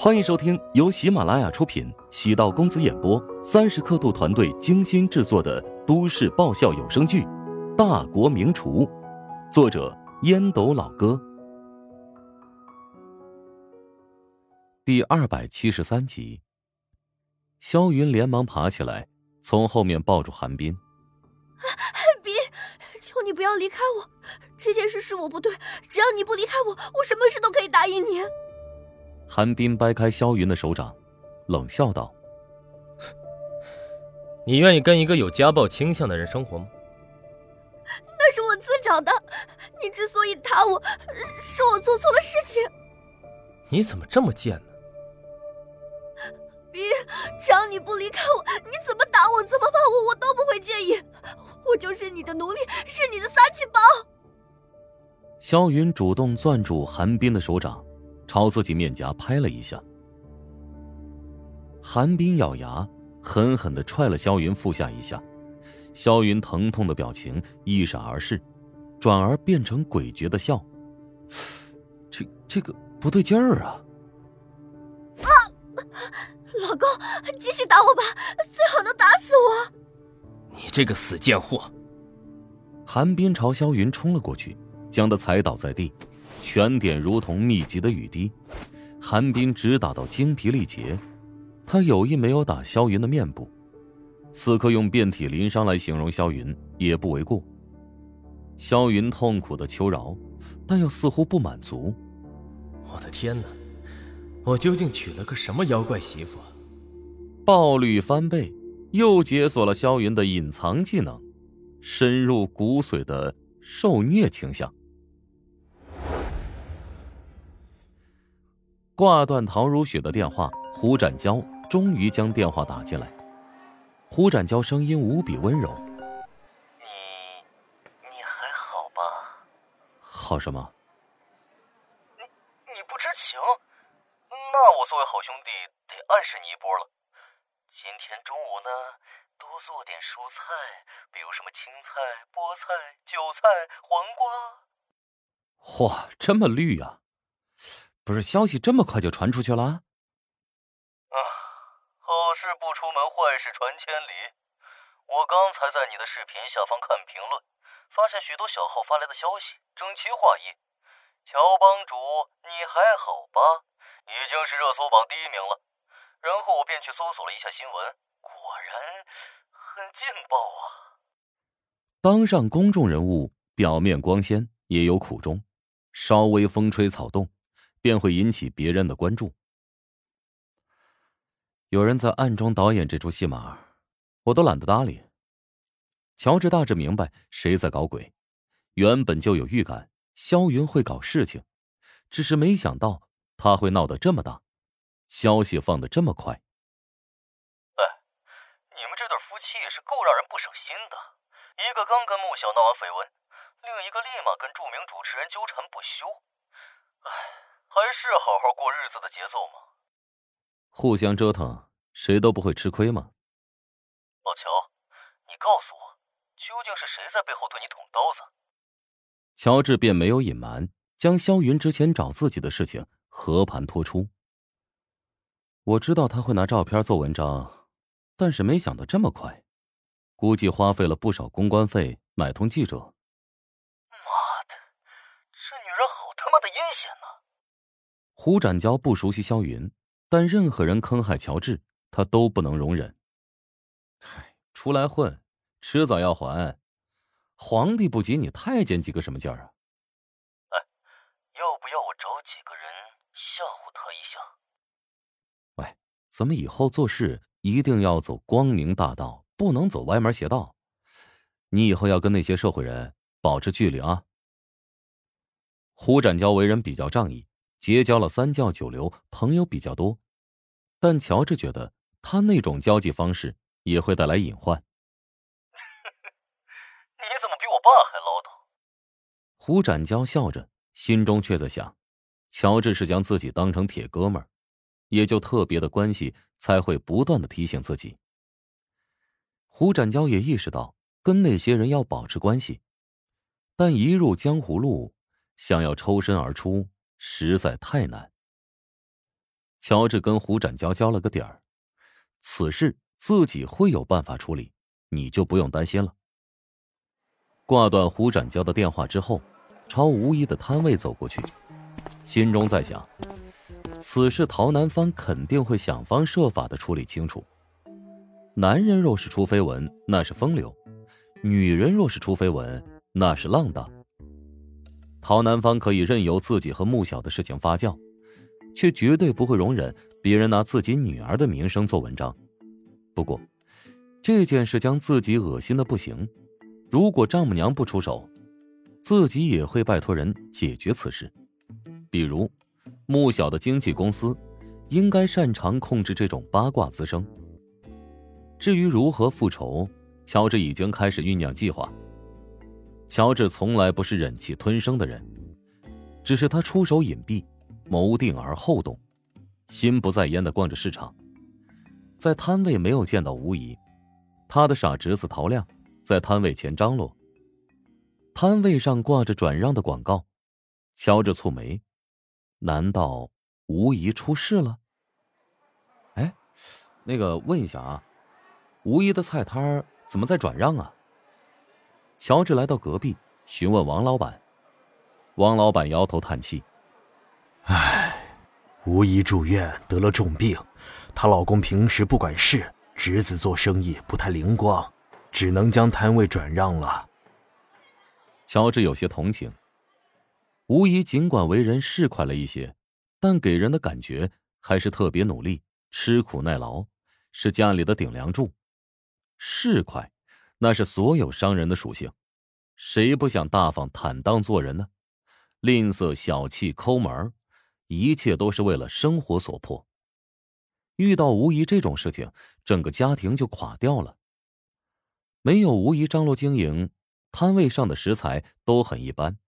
欢迎收听由喜马拉雅出品、喜道公子演播、三十刻度团队精心制作的都市爆笑有声剧《大国名厨》，作者烟斗老哥，第二百七十三集。萧云连忙爬起来，从后面抱住韩冰。冰，求你不要离开我！这件事是我不对，只要你不离开我，我什么事都可以答应你。韩冰掰开萧云的手掌，冷笑道：“你愿意跟一个有家暴倾向的人生活吗？”那是我自找的。你之所以打我，是我做错了事情。你怎么这么贱呢？冰，只要你不离开我，你怎么打我，怎么骂我，我都不会介意。我就是你的奴隶，是你的撒气包。萧云主动攥住韩冰的手掌。朝自己面颊拍了一下，韩冰咬牙，狠狠的踹了萧云腹下一下，萧云疼痛的表情一闪而逝，转而变成诡谲的笑。这这个不对劲儿啊！啊，老公，继续打我吧，最好能打死我！你这个死贱货！韩冰朝萧云冲了过去，将他踩倒在地。拳点如同密集的雨滴，韩冰直打到精疲力竭。他有意没有打萧云的面部，此刻用遍体鳞伤来形容萧云也不为过。萧云痛苦的求饶，但又似乎不满足。我的天哪，我究竟娶了个什么妖怪媳妇？暴率翻倍，又解锁了萧云的隐藏技能，深入骨髓的受虐倾向。挂断陶如雪的电话，胡展娇终于将电话打进来。胡展娇声音无比温柔：“你，你还好吧？好什么？你，你不知情？那我作为好兄弟得暗示你一波了。今天中午呢，多做点蔬菜，比如什么青菜、菠菜、韭菜、黄瓜。哇，这么绿呀！”不是消息这么快就传出去了？啊，好事不出门，坏事传千里。我刚才在你的视频下方看评论，发现许多小号发来的消息，整齐划一。乔帮主，你还好吧？已经是热搜榜第一名了。然后我便去搜索了一下新闻，果然很劲爆啊！当上公众人物，表面光鲜，也有苦衷，稍微风吹草动。便会引起别人的关注。有人在暗中导演这出戏码，我都懒得搭理。乔治大致明白谁在搞鬼，原本就有预感萧云会搞事情，只是没想到他会闹得这么大，消息放得这么快。哎，你们这对夫妻也是够让人不省心的，一个刚跟穆小闹完绯闻，另一个立马跟著名主持人纠缠不休。哎。还是好好过日子的节奏吗？互相折腾，谁都不会吃亏吗？老乔，你告诉我，究竟是谁在背后对你捅刀子？乔治便没有隐瞒，将萧云之前找自己的事情和盘托出。我知道他会拿照片做文章，但是没想到这么快，估计花费了不少公关费买通记者。胡展娇不熟悉萧云，但任何人坑害乔治，他都不能容忍。嗨，出来混，迟早要还。皇帝不急，你太监急个什么劲儿啊？哎，要不要我找几个人吓唬他一下？喂，咱们以后做事一定要走光明大道，不能走歪门邪道。你以后要跟那些社会人保持距离啊。胡展娇为人比较仗义。结交了三教九流，朋友比较多，但乔治觉得他那种交际方式也会带来隐患。你怎么比我爸还唠叨？胡展娇笑着，心中却在想：乔治是将自己当成铁哥们儿，也就特别的关系才会不断的提醒自己。胡展娇也意识到跟那些人要保持关系，但一入江湖路，想要抽身而出。实在太难。乔治跟胡展娇交了个底儿，此事自己会有办法处理，你就不用担心了。挂断胡展娇的电话之后，朝吴一的摊位走过去，心中在想：此事陶南方肯定会想方设法的处理清楚。男人若是出绯闻，那是风流；女人若是出绯闻，那是浪荡。陶南方可以任由自己和穆小的事情发酵。却绝对不会容忍别人拿自己女儿的名声做文章。不过，这件事将自己恶心的不行。如果丈母娘不出手，自己也会拜托人解决此事。比如，穆小的经纪公司应该擅长控制这种八卦滋生。至于如何复仇，乔治已经开始酝酿计划。乔治从来不是忍气吞声的人，只是他出手隐蔽。谋定而后动，心不在焉的逛着市场，在摊位没有见到吴姨，他的傻侄子陶亮在摊位前张罗。摊位上挂着转让的广告，乔治蹙眉，难道吴姨出事了？哎，那个问一下啊，吴姨的菜摊怎么在转让啊？乔治来到隔壁询问王老板，王老板摇头叹气。唉，吴姨住院得了重病，她老公平时不管事，侄子做生意不太灵光，只能将摊位转让了。乔治有些同情。吴姨尽管为人市侩了一些，但给人的感觉还是特别努力、吃苦耐劳，是家里的顶梁柱。市侩，那是所有商人的属性，谁不想大方坦荡做人呢？吝啬、小气、抠门。一切都是为了生活所迫。遇到吴姨这种事情，整个家庭就垮掉了。没有吴姨张罗经营，摊位上的食材都很一般，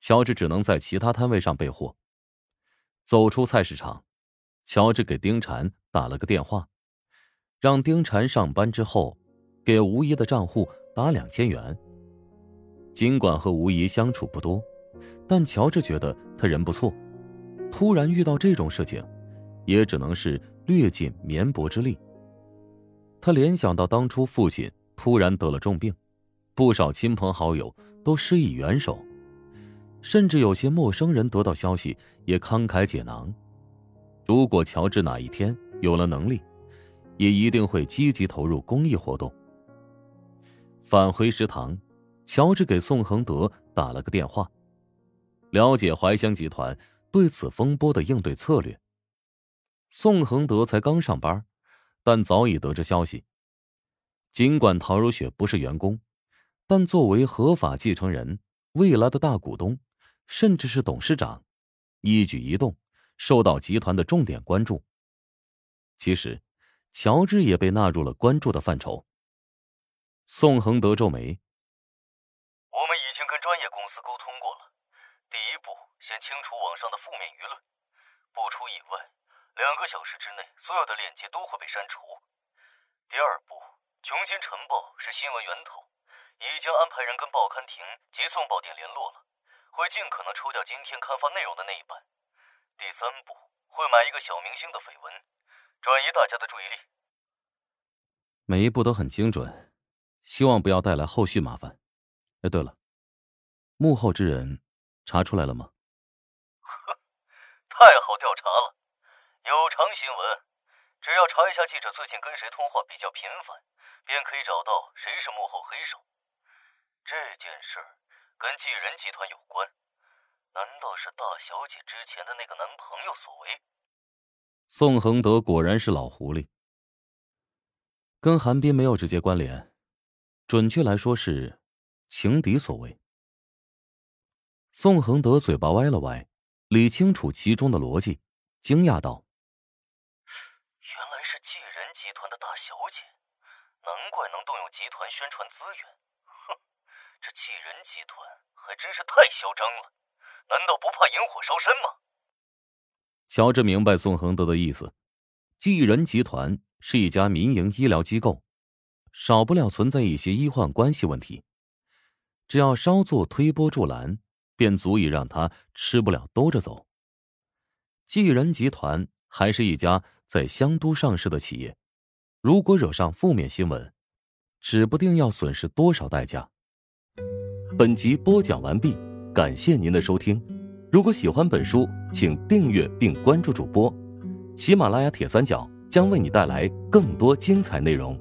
乔治只能在其他摊位上备货。走出菜市场，乔治给丁婵打了个电话，让丁婵上班之后给吴姨的账户打两千元。尽管和吴姨相处不多，但乔治觉得他人不错。突然遇到这种事情，也只能是略尽绵薄之力。他联想到当初父亲突然得了重病，不少亲朋好友都施以援手，甚至有些陌生人得到消息也慷慨解囊。如果乔治哪一天有了能力，也一定会积极投入公益活动。返回食堂，乔治给宋恒德打了个电话，了解怀香集团。对此风波的应对策略。宋恒德才刚上班，但早已得知消息。尽管陶如雪不是员工，但作为合法继承人、未来的大股东，甚至是董事长，一举一动受到集团的重点关注。其实，乔治也被纳入了关注的范畴。宋恒德皱眉。我们已经跟专业公司沟通过了，第一步先清除网上的负面舆论，不出意外，两个小时之内，所有的链接都会被删除。第二步，穷金晨报是新闻源头，已经安排人跟报刊亭及送报点联络了，会尽可能抽掉今天刊发内容的那一版。第三步，会买一个小明星的绯闻，转移大家的注意力。每一步都很精准，希望不要带来后续麻烦。哎，对了，幕后之人查出来了吗？太好调查了，有偿新闻，只要查一下记者最近跟谁通话比较频繁，便可以找到谁是幕后黑手。这件事跟纪人集团有关，难道是大小姐之前的那个男朋友所为？宋恒德果然是老狐狸，跟韩冰没有直接关联，准确来说是情敌所为。宋恒德嘴巴歪了歪。理清楚其中的逻辑，惊讶道：“原来是纪人集团的大小姐，难怪能动用集团宣传资源。哼，这纪人集团还真是太嚣张了，难道不怕引火烧身吗？”乔治明白宋恒德的意思，纪人集团是一家民营医疗机构，少不了存在一些医患关系问题，只要稍作推波助澜。便足以让他吃不了兜着走。纪人集团还是一家在香都上市的企业。如果惹上负面新闻，指不定要损失多少代价。本集播讲完毕，感谢您的收听。如果喜欢本书，请订阅并关注主播。喜马拉雅铁三角将为你带来更多精彩内容。